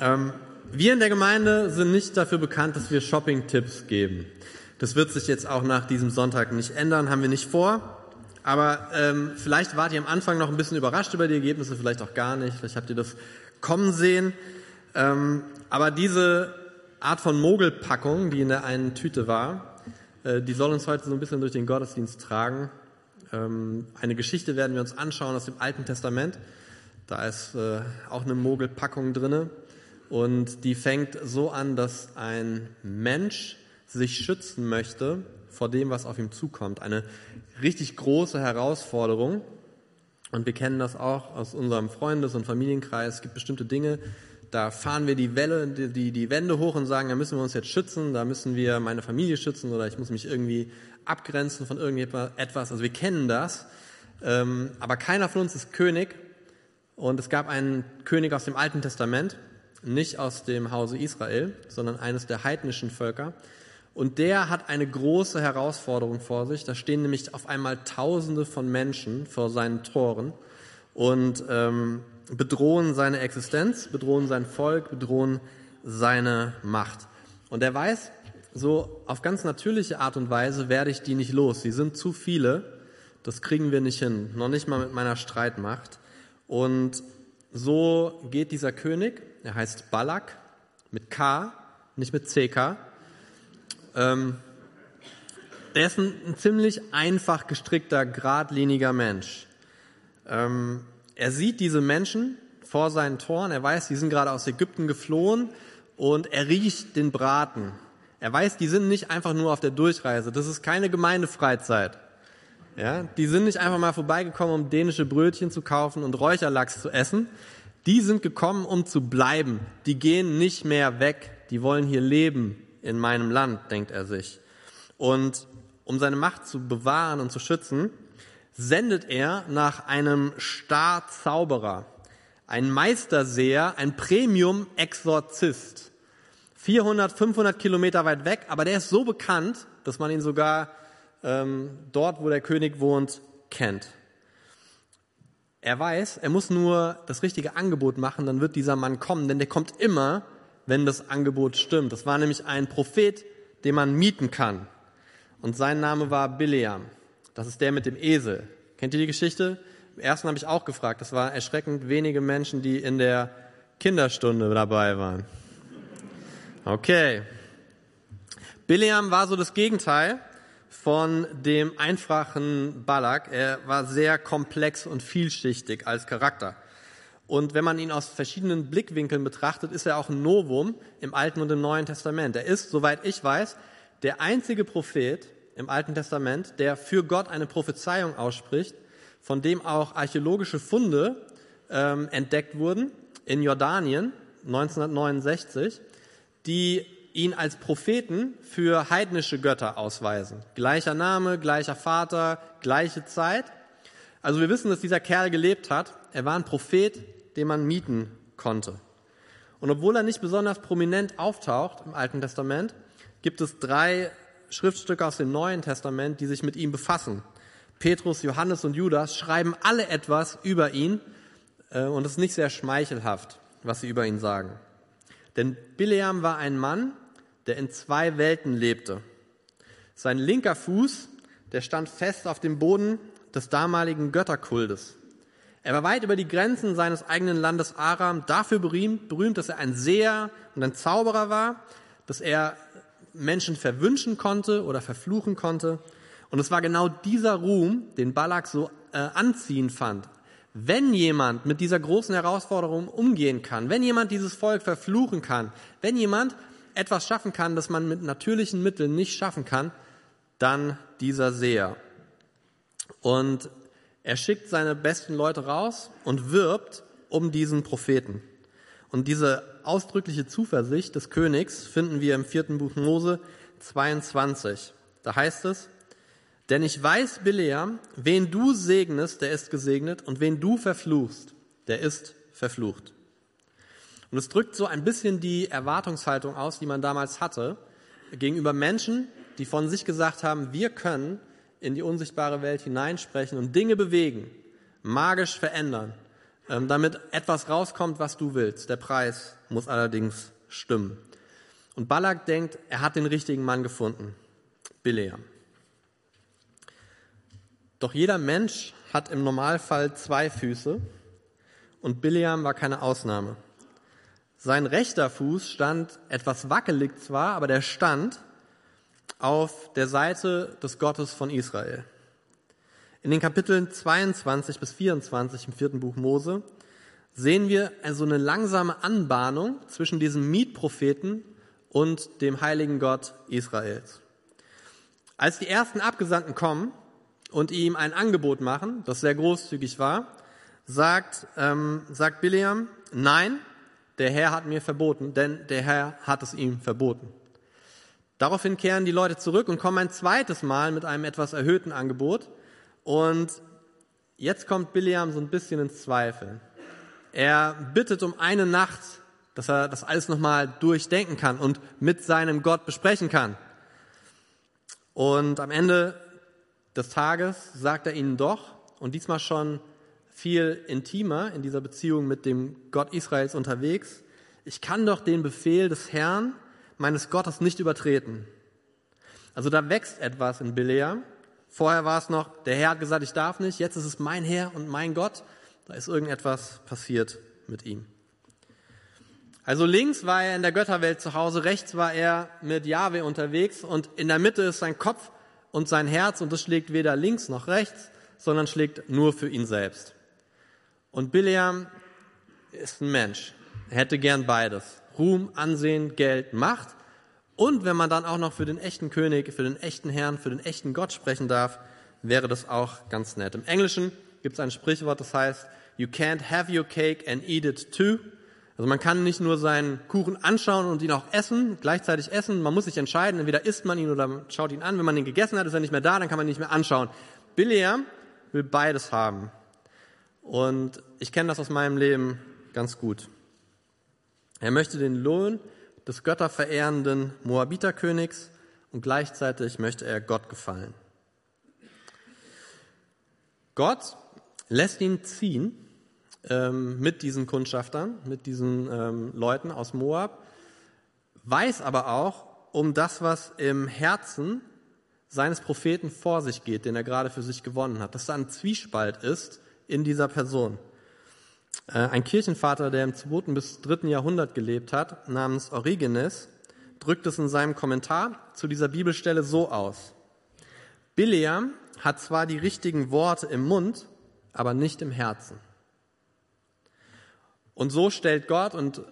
Ähm, wir in der Gemeinde sind nicht dafür bekannt, dass wir Shopping-Tipps geben. Das wird sich jetzt auch nach diesem Sonntag nicht ändern, haben wir nicht vor. Aber ähm, vielleicht wart ihr am Anfang noch ein bisschen überrascht über die Ergebnisse, vielleicht auch gar nicht. Vielleicht habt ihr das kommen sehen. Ähm, aber diese Art von Mogelpackung, die in der einen Tüte war, äh, die soll uns heute so ein bisschen durch den Gottesdienst tragen. Ähm, eine Geschichte werden wir uns anschauen aus dem Alten Testament. Da ist äh, auch eine Mogelpackung drinne. Und die fängt so an, dass ein Mensch sich schützen möchte vor dem, was auf ihm zukommt. Eine richtig große Herausforderung. Und wir kennen das auch aus unserem Freundes- und Familienkreis. Es gibt bestimmte Dinge, da fahren wir die Welle, die, die Wände hoch und sagen, da müssen wir uns jetzt schützen, da müssen wir meine Familie schützen oder ich muss mich irgendwie abgrenzen von irgendetwas. Also wir kennen das. Ähm, aber keiner von uns ist König. Und es gab einen König aus dem Alten Testament, nicht aus dem Hause Israel, sondern eines der heidnischen Völker. Und der hat eine große Herausforderung vor sich. Da stehen nämlich auf einmal Tausende von Menschen vor seinen Toren und ähm, bedrohen seine Existenz, bedrohen sein Volk, bedrohen seine Macht. Und er weiß, so auf ganz natürliche Art und Weise werde ich die nicht los. Sie sind zu viele. Das kriegen wir nicht hin. Noch nicht mal mit meiner Streitmacht. Und so geht dieser König, er heißt Balak, mit K, nicht mit CK. Ähm, der ist ein, ein, ziemlich einfach gestrickter, geradliniger Mensch. Ähm, er sieht diese Menschen vor seinen Toren, er weiß, die sind gerade aus Ägypten geflohen und er riecht den Braten. Er weiß, die sind nicht einfach nur auf der Durchreise, das ist keine Gemeindefreizeit. Ja, die sind nicht einfach mal vorbeigekommen, um dänische Brötchen zu kaufen und Räucherlachs zu essen. Die sind gekommen, um zu bleiben. Die gehen nicht mehr weg. Die wollen hier leben in meinem Land, denkt er sich. Und um seine Macht zu bewahren und zu schützen, sendet er nach einem Starzauberer, ein Meisterseher, ein Premium-Exorzist. 400, 500 Kilometer weit weg, aber der ist so bekannt, dass man ihn sogar ähm, dort, wo der König wohnt, kennt. Er weiß, er muss nur das richtige Angebot machen, dann wird dieser Mann kommen, denn der kommt immer, wenn das Angebot stimmt. Das war nämlich ein Prophet, den man mieten kann. Und sein Name war Bileam. Das ist der mit dem Esel. Kennt ihr die Geschichte? Im ersten habe ich auch gefragt. Das waren erschreckend wenige Menschen, die in der Kinderstunde dabei waren. Okay. Bileam war so das Gegenteil von dem einfachen Balak. Er war sehr komplex und vielschichtig als Charakter. Und wenn man ihn aus verschiedenen Blickwinkeln betrachtet, ist er auch ein Novum im Alten und im Neuen Testament. Er ist, soweit ich weiß, der einzige Prophet im Alten Testament, der für Gott eine Prophezeiung ausspricht, von dem auch archäologische Funde ähm, entdeckt wurden in Jordanien 1969, die ihn als Propheten für heidnische Götter ausweisen. Gleicher Name, gleicher Vater, gleiche Zeit. Also wir wissen, dass dieser Kerl gelebt hat. Er war ein Prophet, den man mieten konnte. Und obwohl er nicht besonders prominent auftaucht im Alten Testament, gibt es drei Schriftstücke aus dem Neuen Testament, die sich mit ihm befassen. Petrus, Johannes und Judas schreiben alle etwas über ihn äh, und es ist nicht sehr schmeichelhaft, was sie über ihn sagen. Denn Bileam war ein Mann, der in zwei Welten lebte. Sein linker Fuß, der stand fest auf dem Boden des damaligen Götterkultes. Er war weit über die Grenzen seines eigenen Landes Aram dafür berühmt, dass er ein Seher und ein Zauberer war, dass er Menschen verwünschen konnte oder verfluchen konnte. Und es war genau dieser Ruhm, den Balak so äh, anziehend fand. Wenn jemand mit dieser großen Herausforderung umgehen kann, wenn jemand dieses Volk verfluchen kann, wenn jemand etwas schaffen kann, das man mit natürlichen Mitteln nicht schaffen kann, dann dieser Seher. Und er schickt seine besten Leute raus und wirbt um diesen Propheten. Und diese ausdrückliche Zuversicht des Königs finden wir im vierten Buch Mose 22. Da heißt es, denn ich weiß, Bileam, wen du segnest, der ist gesegnet, und wen du verfluchst, der ist verflucht. Und es drückt so ein bisschen die Erwartungshaltung aus, die man damals hatte, gegenüber Menschen, die von sich gesagt haben, wir können in die unsichtbare Welt hineinsprechen und Dinge bewegen, magisch verändern. ähm, damit etwas rauskommt, was du willst. Der Preis muss allerdings stimmen. Und Balak denkt, er hat den richtigen Mann gefunden, Bileam. Doch jeder Mensch hat im Normalfall zwei Füße und Bileam war keine Ausnahme. Sein rechter Fuß stand etwas wackelig zwar, aber der stand auf der Seite des Gottes von Israel. In den Kapiteln 22 bis 24 im vierten Buch Mose sehen wir also eine langsame Anbahnung zwischen diesem Mietpropheten und dem heiligen Gott Israels. Als die ersten Abgesandten kommen und ihm ein Angebot machen, das sehr großzügig war, sagt, ähm, sagt Bileam, nein, der Herr hat mir verboten, denn der Herr hat es ihm verboten. Daraufhin kehren die Leute zurück und kommen ein zweites Mal mit einem etwas erhöhten Angebot. Und jetzt kommt Bileam so ein bisschen ins Zweifel. Er bittet um eine Nacht, dass er das alles nochmal durchdenken kann und mit seinem Gott besprechen kann. Und am Ende des Tages sagt er ihnen doch, und diesmal schon viel intimer in dieser Beziehung mit dem Gott Israels unterwegs, ich kann doch den Befehl des Herrn, meines Gottes, nicht übertreten. Also da wächst etwas in Bilea. Vorher war es noch, der Herr hat gesagt, ich darf nicht, jetzt ist es mein Herr und mein Gott. Da ist irgendetwas passiert mit ihm. Also links war er in der Götterwelt zu Hause, rechts war er mit Jahwe unterwegs und in der Mitte ist sein Kopf und sein Herz und das schlägt weder links noch rechts, sondern schlägt nur für ihn selbst. Und Bileam ist ein Mensch. Hätte gern beides. Ruhm, Ansehen, Geld, Macht. Und wenn man dann auch noch für den echten König, für den echten Herrn, für den echten Gott sprechen darf, wäre das auch ganz nett. Im Englischen gibt es ein Sprichwort, das heißt, you can't have your cake and eat it too. Also man kann nicht nur seinen Kuchen anschauen und ihn auch essen, gleichzeitig essen. Man muss sich entscheiden, entweder isst man ihn oder schaut ihn an. Wenn man ihn gegessen hat, ist er nicht mehr da, dann kann man ihn nicht mehr anschauen. Bileam will beides haben. Und ich kenne das aus meinem Leben ganz gut. Er möchte den Lohn des götterverehrenden Moabiterkönigs und gleichzeitig möchte er Gott gefallen. Gott lässt ihn ziehen ähm, mit diesen Kundschaftern, mit diesen ähm, Leuten aus Moab, weiß aber auch um das, was im Herzen seines Propheten vor sich geht, den er gerade für sich gewonnen hat, dass da ein Zwiespalt ist in dieser Person. Äh, ein Kirchenvater, der im 2. bis 3. Jahrhundert gelebt hat, namens Origenes, drückt es in seinem Kommentar zu dieser Bibelstelle so aus. Bileam hat zwar die richtigen Worte im Mund, aber nicht im Herzen. Und so stellt Gott, und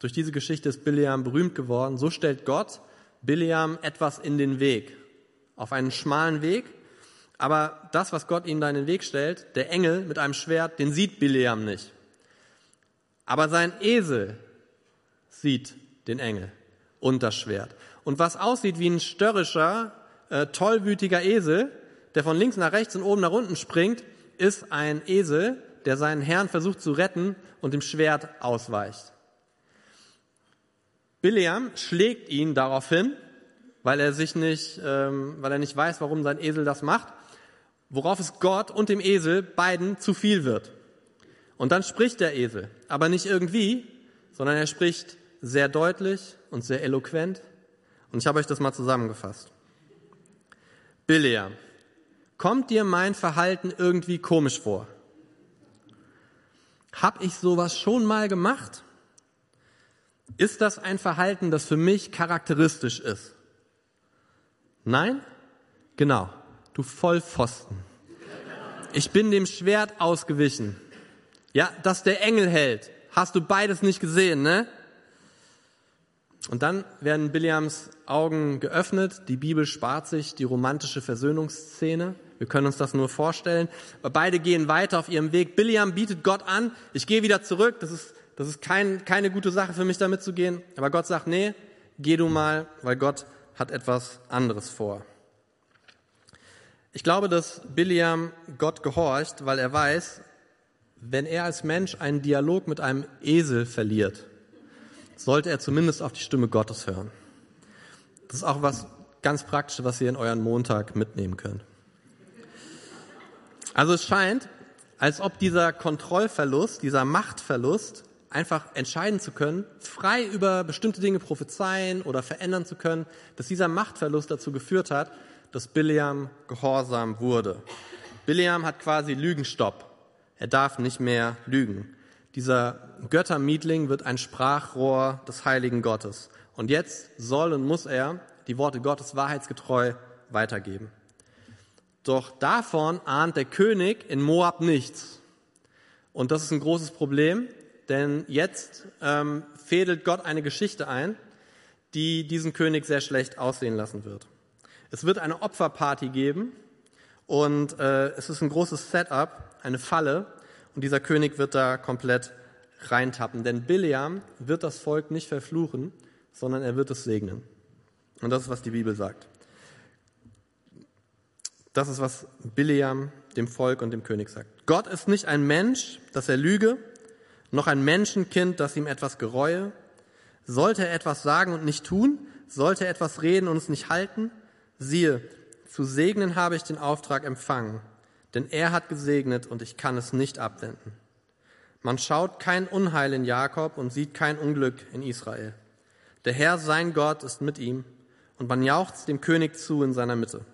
durch diese Geschichte ist Bileam berühmt geworden, so stellt Gott Bileam etwas in den Weg, auf einen schmalen Weg, aber das, was Gott ihm da in den Weg stellt, der Engel mit einem Schwert, den sieht Bileam nicht. Aber sein Esel sieht den Engel und das Schwert. Und was aussieht wie ein störrischer, äh, tollwütiger Esel, der von links nach rechts und oben nach unten springt, ist ein Esel, der seinen Herrn versucht zu retten und dem Schwert ausweicht. Bileam schlägt ihn daraufhin, weil er sich nicht, ähm, weil er nicht weiß, warum sein Esel das macht worauf es Gott und dem Esel beiden zu viel wird. Und dann spricht der Esel, aber nicht irgendwie, sondern er spricht sehr deutlich und sehr eloquent. Und ich habe euch das mal zusammengefasst. Bileam, kommt dir mein Verhalten irgendwie komisch vor? Hab ich sowas schon mal gemacht? Ist das ein Verhalten, das für mich charakteristisch ist? Nein? Genau du Vollpfosten. Ich bin dem Schwert ausgewichen. Ja, dass der Engel hält. Hast du beides nicht gesehen, ne? Und dann werden Billiams Augen geöffnet. Die Bibel spart sich die romantische Versöhnungsszene. Wir können uns das nur vorstellen. Aber beide gehen weiter auf ihrem Weg. Billiam bietet Gott an, ich gehe wieder zurück. Das ist, das ist kein, keine gute Sache für mich, damit zu gehen. Aber Gott sagt, nee, geh du mal, weil Gott hat etwas anderes vor. Ich glaube, dass Biliam Gott gehorcht, weil er weiß, wenn er als Mensch einen Dialog mit einem Esel verliert, sollte er zumindest auf die Stimme Gottes hören. Das ist auch was ganz Praktisches, was ihr in euren Montag mitnehmen könnt. Also es scheint, als ob dieser Kontrollverlust, dieser Machtverlust, einfach entscheiden zu können, frei über bestimmte Dinge prophezeien oder verändern zu können, dass dieser Machtverlust dazu geführt hat, dass Biliam gehorsam wurde. Biliam hat quasi Lügenstopp. Er darf nicht mehr lügen. Dieser Göttermietling wird ein Sprachrohr des heiligen Gottes. Und jetzt soll und muss er die Worte Gottes wahrheitsgetreu weitergeben. Doch davon ahnt der König in Moab nichts. Und das ist ein großes Problem, denn jetzt ähm, fädelt Gott eine Geschichte ein, die diesen König sehr schlecht aussehen lassen wird. Es wird eine Opferparty geben und äh, es ist ein großes Setup, eine Falle und dieser König wird da komplett reintappen. Denn Biliam wird das Volk nicht verfluchen, sondern er wird es segnen. Und das ist, was die Bibel sagt. Das ist, was Biliam dem Volk und dem König sagt. Gott ist nicht ein Mensch, dass er lüge, noch ein Menschenkind, das ihm etwas gereue. Sollte er etwas sagen und nicht tun? Sollte er etwas reden und es nicht halten? Siehe, zu segnen habe ich den Auftrag empfangen, denn er hat gesegnet und ich kann es nicht abwenden. Man schaut kein Unheil in Jakob und sieht kein Unglück in Israel. Der Herr, sein Gott, ist mit ihm und man jauchzt dem König zu in seiner Mitte.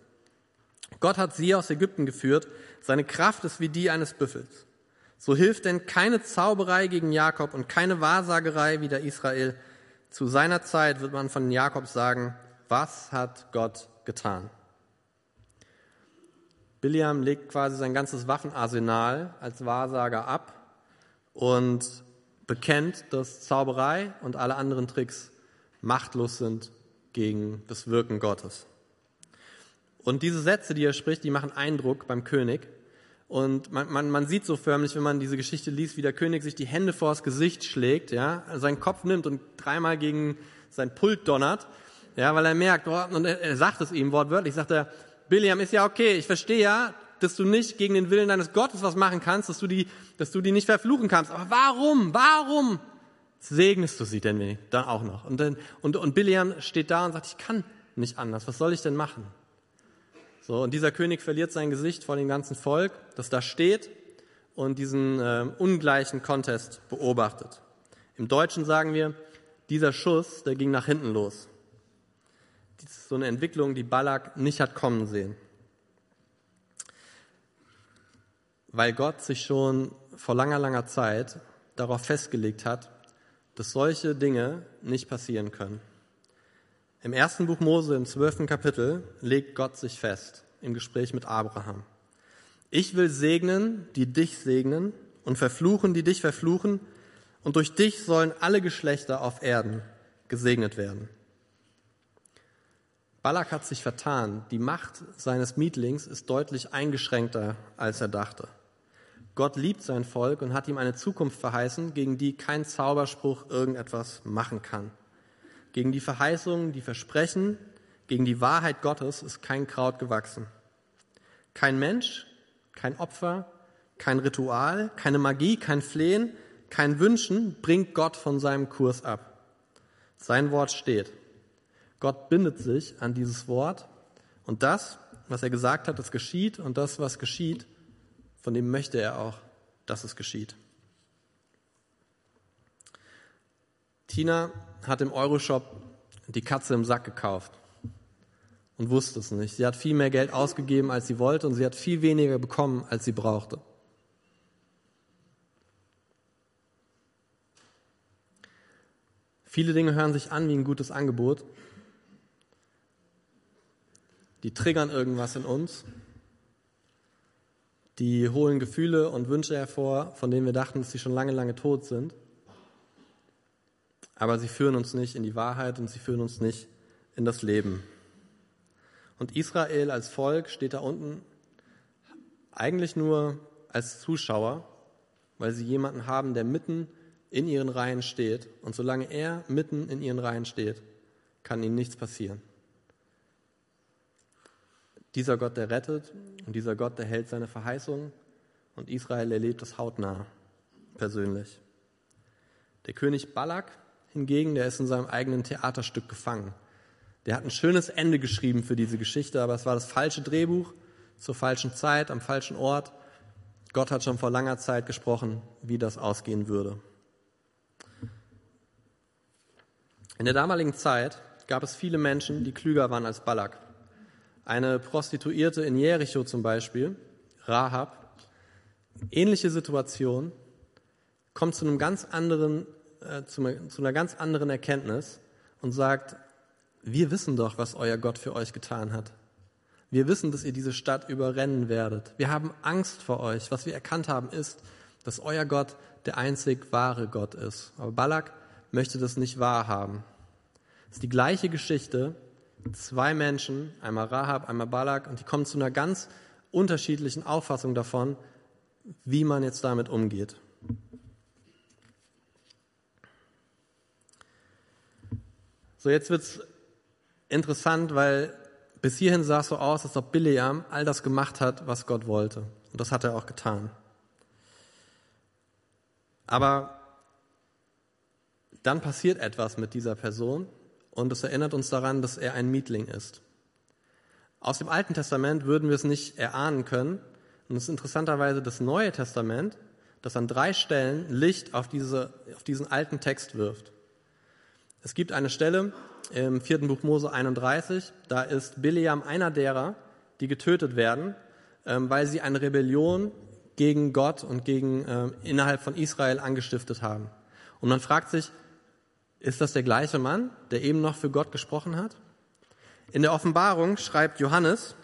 Gott hat sie aus Ägypten geführt, seine Kraft ist wie die eines Büffels. So hilft denn keine Zauberei gegen Jakob und keine Wahrsagerei wider Israel. Zu seiner Zeit wird man von Jakob sagen, was hat Gott getan? Biliam legt quasi sein ganzes Waffenarsenal als Wahrsager ab und bekennt, dass Zauberei und alle anderen Tricks machtlos sind gegen das Wirken Gottes. Und diese Sätze, die er spricht, die machen Eindruck beim König. Und man, man, man sieht so förmlich, wenn man diese Geschichte liest, wie der König sich die Hände vors Gesicht schlägt, ja, seinen Kopf nimmt und dreimal gegen sein Pult donnert, ja, weil er merkt, oh, und er, sagt es ihm wortwörtlich, sagt er, Biliam, ist ja okay, ich verstehe ja, dass du nicht gegen den Willen deines Gottes was machen kannst, dass du die, dass du die nicht verfluchen kannst. Aber warum? Warum segnest du sie denn dann auch noch? Und, dann, und, und Biliam steht da und sagt, ich kann nicht anders. Was soll ich denn machen? So, und dieser König verliert sein Gesicht vor dem ganzen Volk, das da steht und diesen äh, ungleichen Contest beobachtet. Im Deutschen sagen wir, dieser Schuss, der ging nach hinten los. Ist so eine Entwicklung, die Balak nicht hat kommen sehen. Weil Gott sich schon vor langer, langer Zeit darauf festgelegt hat, dass solche Dinge nicht passieren können. Im ersten Buch Mose, im zwölften Kapitel, legt Gott sich fest im Gespräch mit Abraham. Ich will segnen, die dich segnen, und verfluchen, die dich verfluchen, und durch dich sollen alle Geschlechter auf Erden gesegnet werden. Balak hat sich vertan. Die Macht seines Mietlings ist deutlich eingeschränkter, als er dachte. Gott liebt sein Volk und hat ihm eine Zukunft verheißen, gegen die kein Zauberspruch irgendetwas machen kann. Gegen die Verheißungen, die Versprechen, gegen die Wahrheit Gottes ist kein Kraut gewachsen. Kein Mensch, kein Opfer, kein Ritual, keine Magie, kein Flehen, kein Wünschen bringt Gott von seinem Kurs ab. Sein Wort steht. Gott bindet sich an dieses Wort und das, was er gesagt hat, das geschieht und das, was geschieht, von dem möchte er auch, dass es geschieht. Tina hat im Euroshop die Katze im Sack gekauft und wusste es nicht. Sie hat viel mehr Geld ausgegeben, als sie wollte und sie hat viel weniger bekommen, als sie brauchte. Viele Dinge hören sich an wie ein gutes Angebot. Die triggern irgendwas in uns. Die holen Gefühle und Wünsche hervor, von denen wir dachten, dass sie schon lange, lange tot sind aber sie führen uns nicht in die Wahrheit und sie führen uns nicht in das Leben. Und Israel als Volk steht da unten eigentlich nur als Zuschauer, weil sie jemanden haben, der mitten in ihren Reihen steht. Und solange er mitten in ihren Reihen steht, kann ihnen nichts passieren. Dieser Gott, der rettet und dieser Gott, der hält seine Verheißung und Israel erlebt das hautnah persönlich. Der König Balak hingegen, der ist in seinem eigenen Theaterstück gefangen. Der hat ein schönes Ende geschrieben für diese Geschichte, aber es war das falsche Drehbuch zur falschen Zeit, am falschen Ort. Gott hat schon vor langer Zeit gesprochen, wie das ausgehen würde. In der damaligen Zeit gab es viele Menschen, die klüger waren als Balak. Eine Prostituierte in Jericho zum Beispiel, Rahab, ähnliche Situation, kommt zu einem ganz anderen, äh, zu, einer ganz anderen Erkenntnis und sagt, wir wissen doch, was euer Gott für euch getan hat. Wir wissen, dass ihr diese Stadt überrennen werdet. Wir haben Angst vor euch. Was wir erkannt haben, ist, dass euer Gott der einzig wahre Gott ist. Aber Balak möchte das nicht wahrhaben. Es ist die gleiche Geschichte. Zwei Menschen, einmal Rahab, einmal Balak, und die kommen zu einer ganz unterschiedlichen Auffassung davon, wie man jetzt damit umgeht. So, jetzt wird es interessant, weil bis hierhin sah es so aus, als ob Bileam all das gemacht hat, was Gott wollte. Und das hat er auch getan. Aber dann passiert etwas mit dieser Person und es erinnert uns daran, dass er ein Mietling ist. Aus dem Alten Testament würden wir es nicht erahnen können. Und es ist interessanterweise das Neue Testament, das an drei Stellen Licht auf, diese, auf diesen alten Text wirft. Es gibt eine Stelle im vierten Buch Mose 31, da ist Bileam einer derer, die getötet werden, ähm, weil sie eine Rebellion gegen Gott und gegen äh, innerhalb von Israel angestiftet haben. Und man fragt sich, ist das der gleiche Mann, der eben noch für Gott gesprochen hat? In der Offenbarung schreibt Johannes,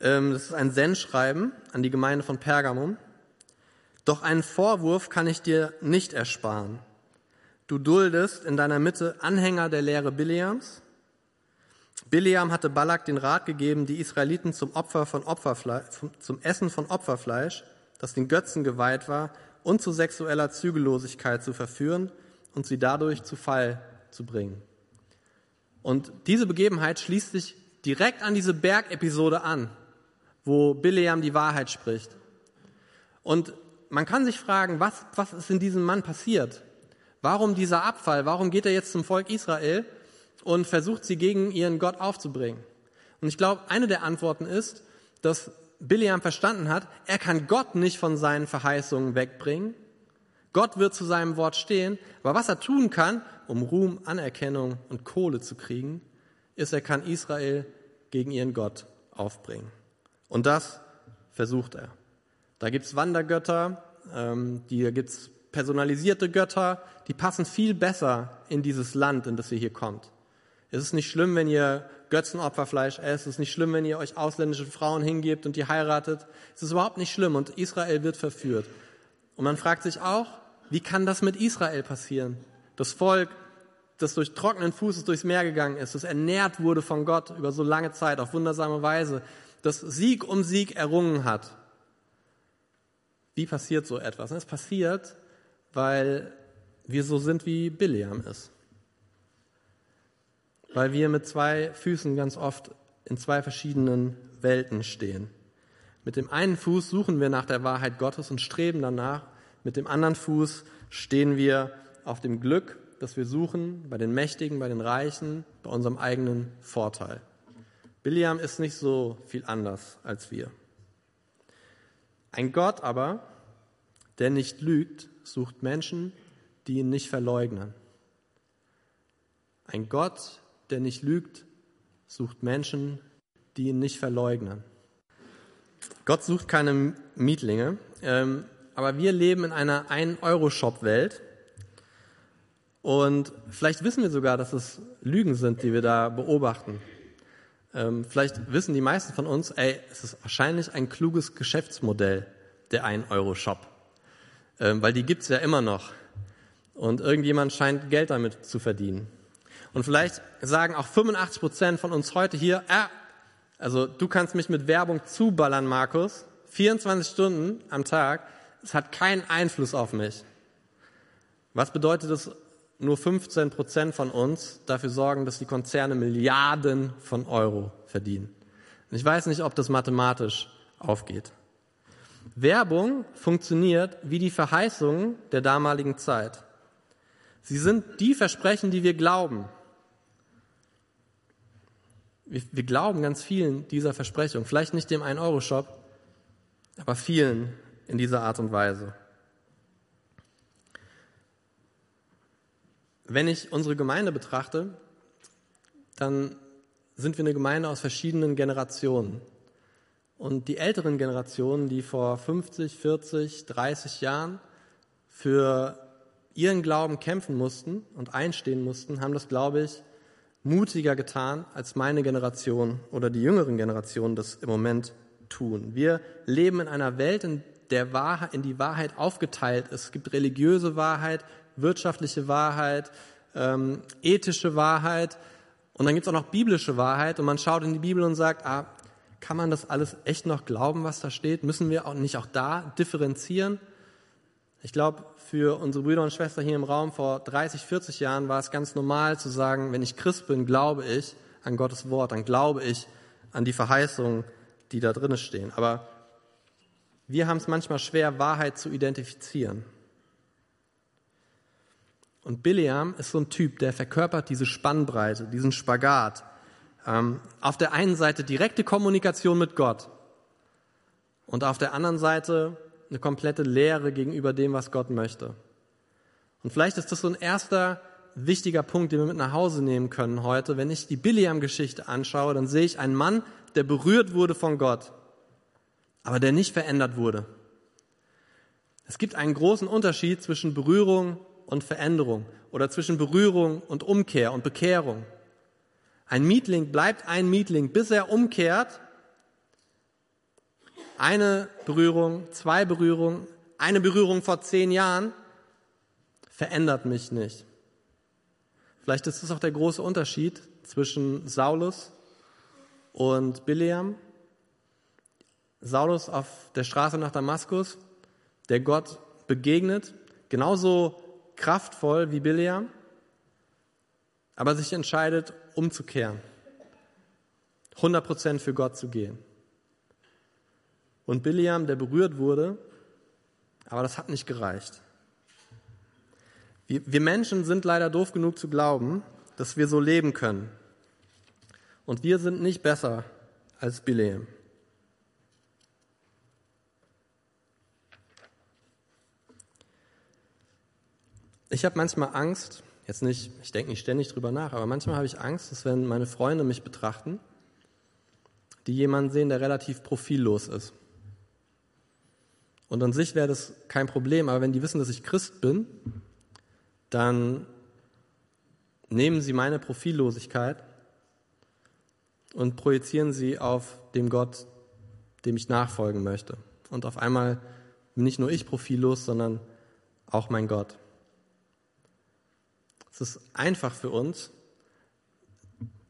ähm, das ist ein Sendschreiben an die Gemeinde von Pergamum, doch einen Vorwurf kann ich dir nicht ersparen. Du duldest in deiner Mitte Anhänger der Lehre Bileams. Bileam hatte Balak den Rat gegeben, die Israeliten zum, Opfer von Opferfleisch, zum Essen von Opferfleisch, das den Götzen geweiht war, und zu sexueller Zügellosigkeit zu verführen und sie dadurch zu Fall zu bringen. Und diese Begebenheit schließt sich direkt an diese Bergepisode an, wo Bileam die Wahrheit spricht. Und man kann sich fragen, was, was ist in diesem Mann passiert? Warum dieser Abfall? Warum geht er jetzt zum Volk Israel und versucht sie gegen ihren Gott aufzubringen? Und ich glaube, eine der Antworten ist, dass Bileam verstanden hat, er kann Gott nicht von seinen Verheißungen wegbringen. Gott wird zu seinem Wort stehen. Aber was er tun kann, um Ruhm, Anerkennung und Kohle zu kriegen, ist, er kann Israel gegen ihren Gott aufbringen. Und das versucht er. Da gibt's Wandergötter, ähm, die gibt's personalisierte Götter, die passen viel besser in dieses Land, in das ihr hier kommt. Es ist nicht schlimm, wenn ihr Götzenopferfleisch esst. Es ist nicht schlimm, wenn ihr euch ausländische Frauen hingebt und die heiratet. Es ist überhaupt nicht schlimm und Israel wird verführt. Und man fragt sich auch, wie kann das mit Israel passieren? Das Volk, das durch trockenen Fußes durchs Meer gegangen ist, das ernährt wurde von Gott über so lange Zeit auf wundersame Weise, das Sieg um Sieg errungen hat. Wie passiert so etwas? Es passiert, weil wir so sind, wie Biliam ist. Weil wir mit zwei Füßen ganz oft in zwei verschiedenen Welten stehen. Mit dem einen Fuß suchen wir nach der Wahrheit Gottes und streben danach. Mit dem anderen Fuß stehen wir auf dem Glück, das wir suchen, bei den Mächtigen, bei den Reichen, bei unserem eigenen Vorteil. Biliam ist nicht so viel anders als wir. Ein Gott aber, der nicht lügt, sucht Menschen, die ihn nicht verleugnen. Ein Gott, der nicht lügt, sucht Menschen, die ihn nicht verleugnen. Gott sucht keine Mietlinge, ähm, aber wir leben in einer 1-Euro-Shop-Welt. Und vielleicht wissen wir sogar, dass es Lügen sind, die wir da beobachten. Ähm, vielleicht wissen die meisten von uns, ey, es ist wahrscheinlich ein kluges Geschäftsmodell, der 1-Euro-Shop ähm, weil die gibt's ja immer noch. Und irgendjemand scheint Geld damit zu verdienen. Und vielleicht sagen auch 85 Prozent von uns heute hier, äh, also du kannst mich mit Werbung zuballern, Markus, 24 Stunden am Tag, es hat keinen Einfluss auf mich. Was bedeutet es, nur 15 Prozent von uns dafür sorgen, dass die Konzerne Milliarden von Euro verdienen? Und ich weiß nicht, ob das mathematisch aufgeht. Werbung funktioniert wie die Verheißungen der damaligen Zeit. Sie sind die Versprechen, die wir glauben. Wir, wir glauben ganz vielen dieser Versprechungen. Vielleicht nicht dem 1-Euro-Shop, aber vielen in dieser Art und Weise. Wenn ich unsere Gemeinde betrachte, dann sind wir eine Gemeinde aus verschiedenen Generationen. Und die älteren Generationen, die vor 50, 40, 30 Jahren für ihren Glauben kämpfen mussten und einstehen mussten, haben das, glaube ich, mutiger getan, als meine Generation oder die jüngeren Generationen das im Moment tun. Wir leben in einer Welt, in der Wahrheit, in die Wahrheit aufgeteilt ist. Es gibt religiöse Wahrheit, wirtschaftliche Wahrheit, ähm, ethische Wahrheit und dann gibt es auch noch biblische Wahrheit und man schaut in die Bibel und sagt, ah, kann man das alles echt noch glauben, was da steht? Müssen wir auch nicht auch da differenzieren? Ich glaube, für unsere Brüder und Schwestern hier im Raum vor 30, 40 Jahren war es ganz normal zu sagen, wenn ich Christ bin, glaube ich an Gottes Wort, dann glaube ich an die Verheißungen, die da drinnen stehen. Aber wir haben es manchmal schwer, Wahrheit zu identifizieren. Und Biliam ist so ein Typ, der verkörpert diese Spannbreite, diesen Spagat. Ähm, auf der einen Seite direkte Kommunikation mit Gott und auf der anderen Seite eine komplette Lehre gegenüber dem, was Gott möchte. Und vielleicht ist das so ein erster wichtiger Punkt, den wir mit nach Hause nehmen können heute. Wenn ich die Biliam-Geschichte anschaue, dann sehe ich einen Mann, der berührt wurde von Gott, aber der nicht verändert wurde. Es gibt einen großen Unterschied zwischen Berührung und Veränderung oder zwischen Berührung und Umkehr und Bekehrung. Ein Mietling bleibt ein Mietling, bis er umkehrt. Eine Berührung, zwei Berührungen, eine Berührung vor zehn Jahren verändert mich nicht. Vielleicht ist das auch der große Unterschied zwischen Saulus und Bileam. Saulus auf der Straße nach Damaskus, der Gott begegnet, genauso kraftvoll wie Biliam, aber sich entscheidet, umzukehren, 100% für Gott zu gehen. Und Biliam, der berührt wurde, aber das hat nicht gereicht. Wir, wir Menschen sind leider doof genug zu glauben, dass wir so leben können. Und wir sind nicht besser als Biliam. Ich habe manchmal Angst, jetzt nicht, ich denke nicht ständig drüber nach, aber manchmal habe ich Angst, dass wenn meine Freunde mich betrachten, die jemanden sehen, der relativ profillos ist. Und an sich wäre das kein Problem, aber wenn die wissen, dass ich Christ bin, dann nehmen sie meine Profillosigkeit und projizieren sie auf dem Gott, dem ich nachfolgen möchte. Und auf einmal bin nicht nur ich profillos, sondern auch mein Gott. Es ist einfach für uns,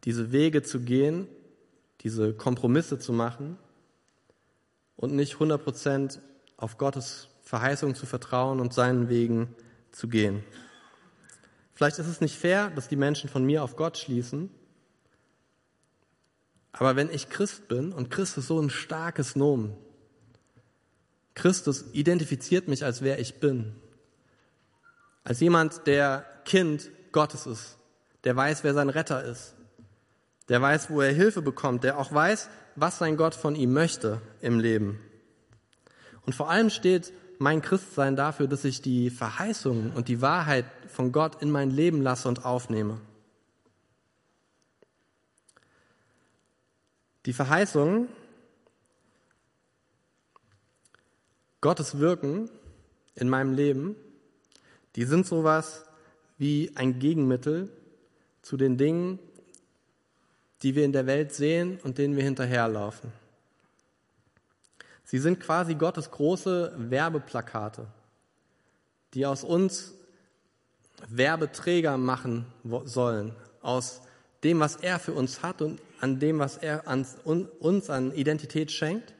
diese Wege zu gehen, diese Kompromisse zu machen und nicht 100% auf Gottes Verheißung zu vertrauen und seinen Wegen zu gehen. Vielleicht ist es nicht fair, dass die Menschen von mir auf Gott schließen, aber wenn ich Christ bin und Christus so ein starkes Nomen, Christus identifiziert mich als wer ich bin, als jemand, der Kind Gottes ist, der weiß, wer sein Retter ist, der weiß, wo er Hilfe bekommt, der auch weiß, was sein Gott von ihm möchte im Leben. Und vor allem steht mein Christsein dafür, dass ich die Verheißungen und die Wahrheit von Gott in mein Leben lasse und aufnehme. Die Verheißungen, Gottes Wirken in meinem Leben, die sind sowas wie ein Gegenmittel zu den Dingen, die wir in der Welt sehen und denen wir hinterherlaufen. Sie sind quasi Gottes große Werbeplakate, die aus uns Werbeträger machen sollen, aus dem, was er für uns hat und an dem, was er uns an Identität schenkt.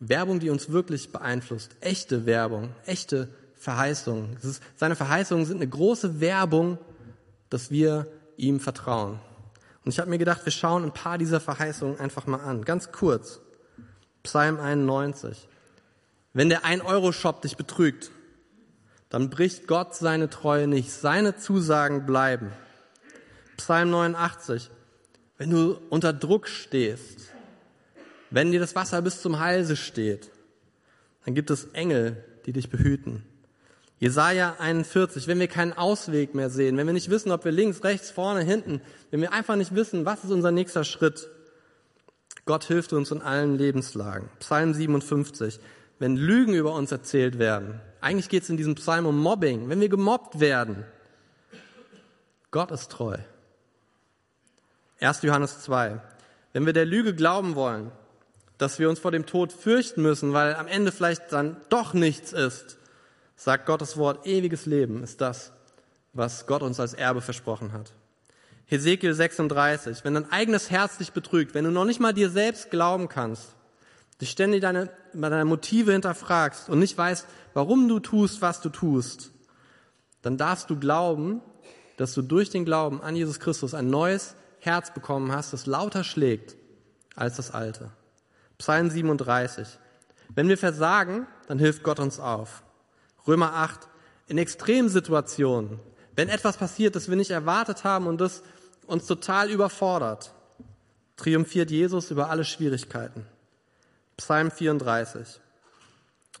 Werbung, die uns wirklich beeinflusst. Echte Werbung, echte Verheißungen. Ist, seine Verheißungen sind eine große Werbung, dass wir ihm vertrauen. Und ich habe mir gedacht, wir schauen ein paar dieser Verheißungen einfach mal an. Ganz kurz. Psalm 91. Wenn der 1-Euro-Shop dich betrügt, dann bricht Gott seine Treue nicht. Seine Zusagen bleiben. Psalm 89. Wenn du unter Druck stehst, wenn dir das Wasser bis zum Halse steht, dann gibt es Engel, die dich behüten. Jesaja 41, wenn wir keinen Ausweg mehr sehen, wenn wir nicht wissen, ob wir links, rechts, vorne, hinten, wenn wir einfach nicht wissen, was ist unser nächster Schritt, Gott hilft uns in allen Lebenslagen. Psalm 57, wenn Lügen über uns erzählt werden, eigentlich geht es in diesem Psalm um Mobbing, wenn wir gemobbt werden, Gott ist treu. 1. Johannes 2, wenn wir der Lüge glauben wollen, dass wir uns vor dem Tod fürchten müssen, weil am Ende vielleicht dann doch nichts ist, sagt Gottes Wort, ewiges Leben ist das, was Gott uns als Erbe versprochen hat. Hesekiel 36, wenn dein eigenes Herz dich betrügt, wenn du noch nicht mal dir selbst glauben kannst, dich ständig deine, deine Motive hinterfragst und nicht weißt, warum du tust, was du tust, dann darfst du glauben, dass du durch den Glauben an Jesus Christus ein neues Herz bekommen hast, das lauter schlägt als das alte. Psalm 37. Wenn wir versagen, dann hilft Gott uns auf. Römer 8, in Extremsituationen, wenn etwas passiert, das wir nicht erwartet haben und das uns total überfordert, triumphiert Jesus über alle Schwierigkeiten. Psalm 34.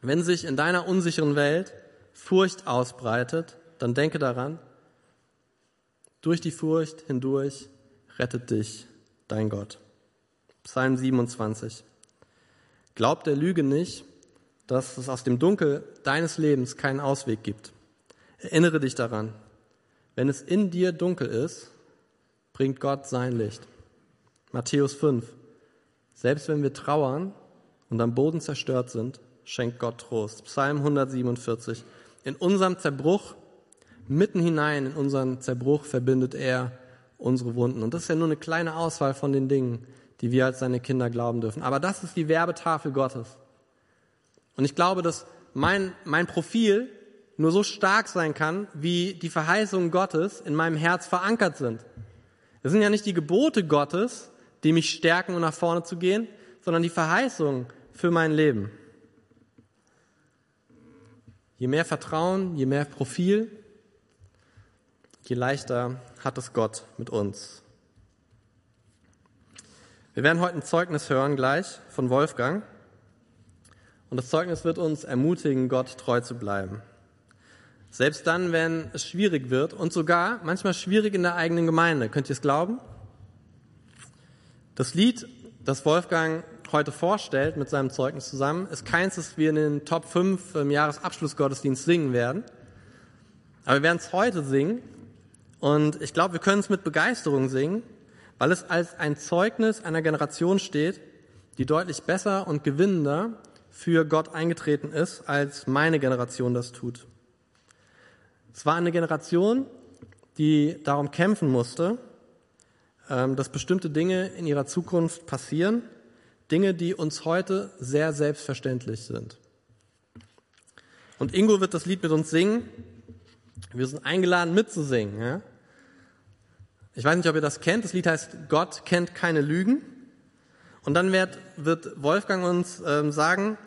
Wenn sich in deiner unsicheren Welt Furcht ausbreitet, dann denke daran, durch die Furcht hindurch rettet dich dein Gott. Psalm 27. Glaub der Lüge nicht, dass es aus dem Dunkel deines Lebens keinen Ausweg gibt. Erinnere dich daran, wenn es in dir dunkel ist, bringt Gott sein Licht. Matthäus 5. Selbst wenn wir trauern und am Boden zerstört sind, schenkt Gott Trost. Psalm 147. In unserem Zerbruch, mitten hinein in unseren Zerbruch verbindet er unsere Wunden. Und das ist ja nur eine kleine Auswahl von den Dingen, die wir als seine Kinder glauben dürfen. Aber das ist die Werbetafel Gottes. Und ich glaube, dass mein, mein Profil nur so stark sein kann, wie die Verheißungen Gottes in meinem Herz verankert sind. Es sind ja nicht die Gebote Gottes, die mich stärken, um nach vorne zu gehen, sondern die Verheißungen für mein Leben. Je mehr Vertrauen, je mehr Profil, je leichter hat es Gott mit uns. Wir werden heute ein Zeugnis hören gleich von Wolfgang. Und das Zeugnis wird uns ermutigen, Gott treu zu bleiben. Selbst dann, wenn es schwierig wird und sogar manchmal schwierig in der eigenen Gemeinde. Könnt ihr es glauben? Das Lied, das Wolfgang heute vorstellt mit seinem Zeugnis zusammen, ist keins, das wir in den Top 5 im Jahresabschlussgottesdienst singen werden. Aber wir werden es heute singen. Und ich glaube, wir können es mit Begeisterung singen, weil es als ein Zeugnis einer Generation steht, die deutlich besser und gewinnender für Gott eingetreten ist, als meine Generation das tut. Es war eine Generation, die darum kämpfen musste, ähm, dass bestimmte Dinge in ihrer Zukunft passieren, Dinge, die uns heute sehr selbstverständlich sind. Und Ingo wird das Lied mit uns singen. Wir sind eingeladen mitzusingen. Ja? Ich weiß nicht, ob ihr das kennt. Das Lied heißt Gott kennt keine Lügen. Und dann wird, wird Wolfgang uns ähm, sagen,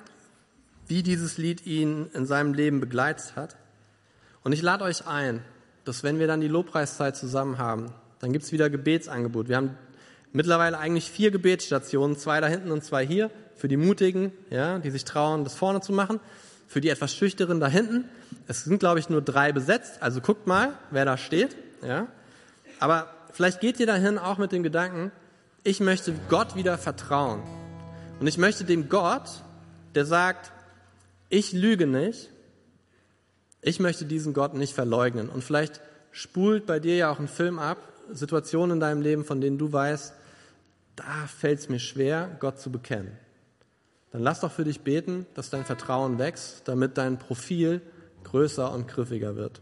wie dieses Lied ihn in seinem Leben begleitet hat. Und ich lade euch ein, dass wenn wir dann die Lobpreiszeit zusammen haben, dann gibt's wieder Gebetsangebot. Wir haben mittlerweile eigentlich vier Gebetsstationen, zwei da hinten und zwei hier, für die Mutigen, ja, die sich trauen, das vorne zu machen, für die etwas Schüchteren da hinten. Es sind, glaube ich, nur drei besetzt, also guckt mal, wer da steht. Ja. Aber vielleicht geht ihr dahin auch mit dem Gedanken, ich möchte Gott wieder vertrauen. Und ich möchte dem Gott, der sagt, ich lüge nicht, ich möchte diesen Gott nicht verleugnen. Und vielleicht spult bei dir ja auch ein Film ab, Situationen in deinem Leben, von denen du weißt, da fällt es mir schwer, Gott zu bekennen. Dann lass doch für dich beten, dass dein Vertrauen wächst, damit dein Profil größer und griffiger wird.